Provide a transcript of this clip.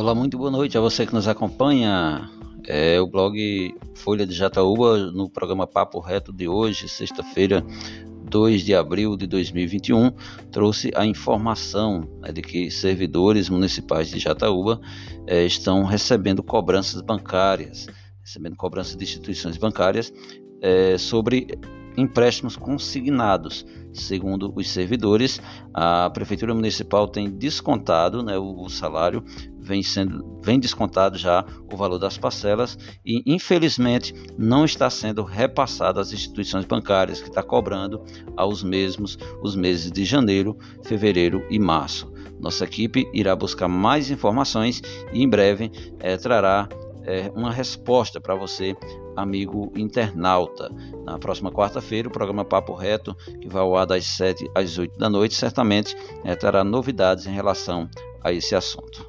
Olá, muito boa noite a você que nos acompanha. É o blog Folha de Jataúba no programa Papo Reto de hoje, sexta-feira, 2 de abril de 2021, trouxe a informação né, de que servidores municipais de Jataúba é, estão recebendo cobranças bancárias, recebendo cobranças de instituições bancárias é, sobre empréstimos consignados. Segundo os servidores, a Prefeitura Municipal tem descontado né, o, o salário, vem, sendo, vem descontado já o valor das parcelas e, infelizmente, não está sendo repassado às instituições bancárias, que está cobrando aos mesmos os meses de janeiro, fevereiro e março. Nossa equipe irá buscar mais informações e em breve é, trará é, uma resposta para você, amigo internauta. Na próxima quarta-feira, o programa Papo Reto, que vai ao ar das 7 às 8 da noite, certamente é, terá novidades em relação a esse assunto.